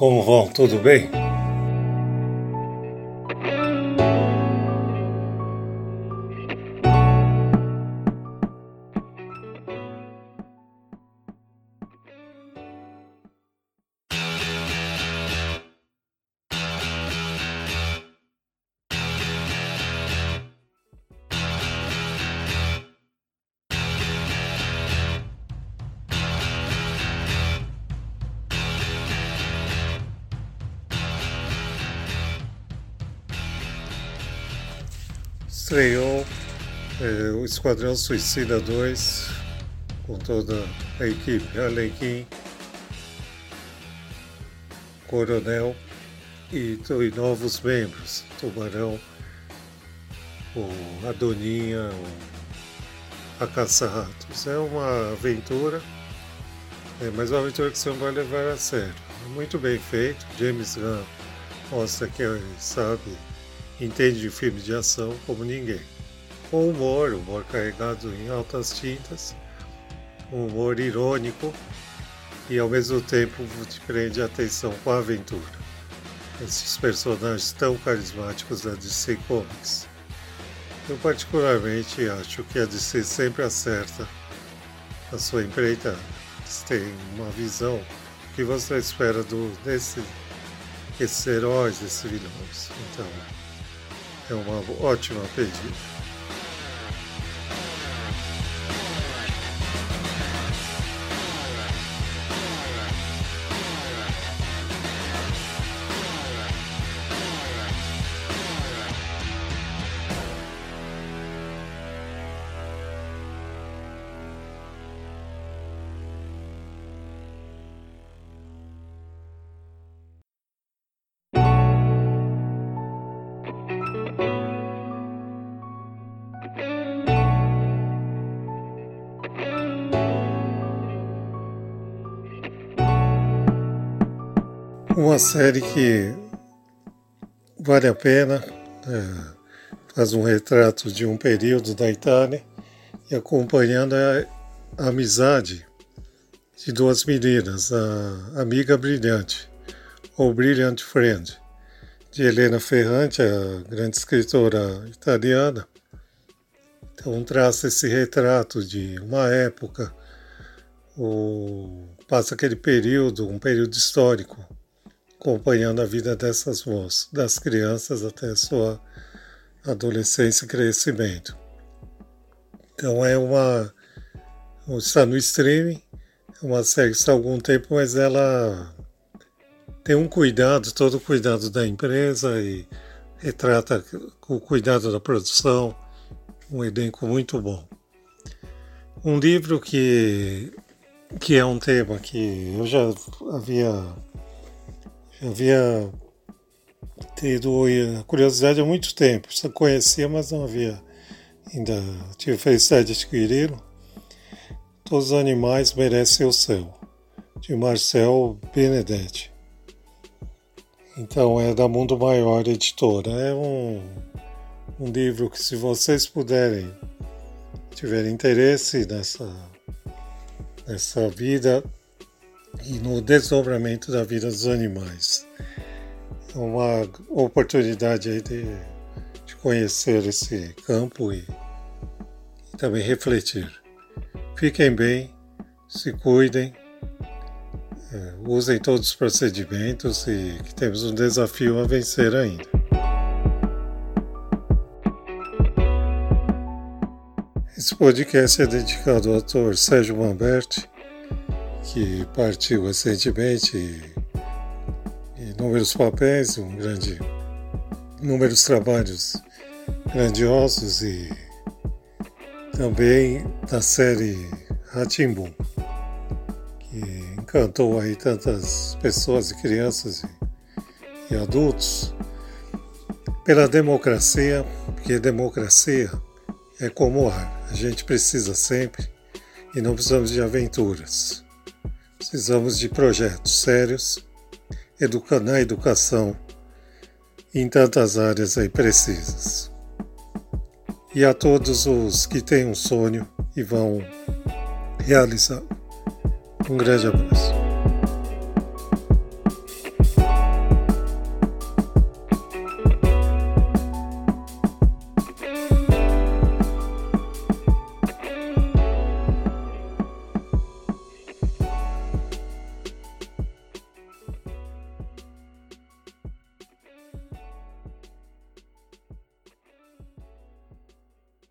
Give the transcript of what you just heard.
Como vão? Tudo bem? Estreou é, o Esquadrão Suicida 2 com toda a equipe, Alequim, Coronel e, e, novos membros, Tubarão, o Adoninha, o, a Caça-Ratos. É uma aventura, é, mas uma aventura que você não vai levar a sério. Muito bem feito, James Gunn mostra que sabe entende de filme de ação como ninguém. Com humor, humor carregado em altas tintas, um humor irônico e ao mesmo tempo te prende a atenção com a aventura. Esses personagens tão carismáticos da DC Comics. Eu particularmente acho que a DC sempre acerta a sua empreitada. Eles têm uma visão que você espera do, desse, desses heróis, desses vilões. Então, é uma ótima pedida. Uma série que vale a pena, é, faz um retrato de um período da Itália e acompanhando a, a amizade de duas meninas, a Amiga Brilhante, ou Brilliant Friend, de Helena Ferrante, a grande escritora italiana. Então traça esse retrato de uma época, o, passa aquele período, um período histórico, acompanhando a vida dessas moças, das crianças até sua adolescência e crescimento. Então é uma. está no streaming, uma série que está há algum tempo, mas ela tem um cuidado, todo o cuidado da empresa e retrata o cuidado da produção, um elenco muito bom. Um livro que, que é um tema que eu já havia havia tido curiosidade há muito tempo, só conhecia, mas não havia ainda tive felicidade de adquirir. Todos os animais merecem o céu, de Marcel Benedetti. Então é da Mundo Maior Editora. É um, um livro que, se vocês puderem, tiverem interesse nessa, nessa vida e no desdobramento da vida dos animais. É uma oportunidade aí de, de conhecer esse campo e, e também refletir. Fiquem bem, se cuidem, é, usem todos os procedimentos e que temos um desafio a vencer ainda. Esse podcast é dedicado ao ator Sérgio Mamberti que partiu recentemente inúmeros papéis, um grande inúmeros trabalhos grandiosos e também da série Ratimbum, que encantou aí tantas pessoas e crianças e, e adultos pela democracia, porque democracia é como ar, a gente precisa sempre e não precisamos de aventuras. Precisamos de projetos sérios educando na educação em tantas áreas aí precisas. E a todos os que têm um sonho e vão realizar. Um grande abraço.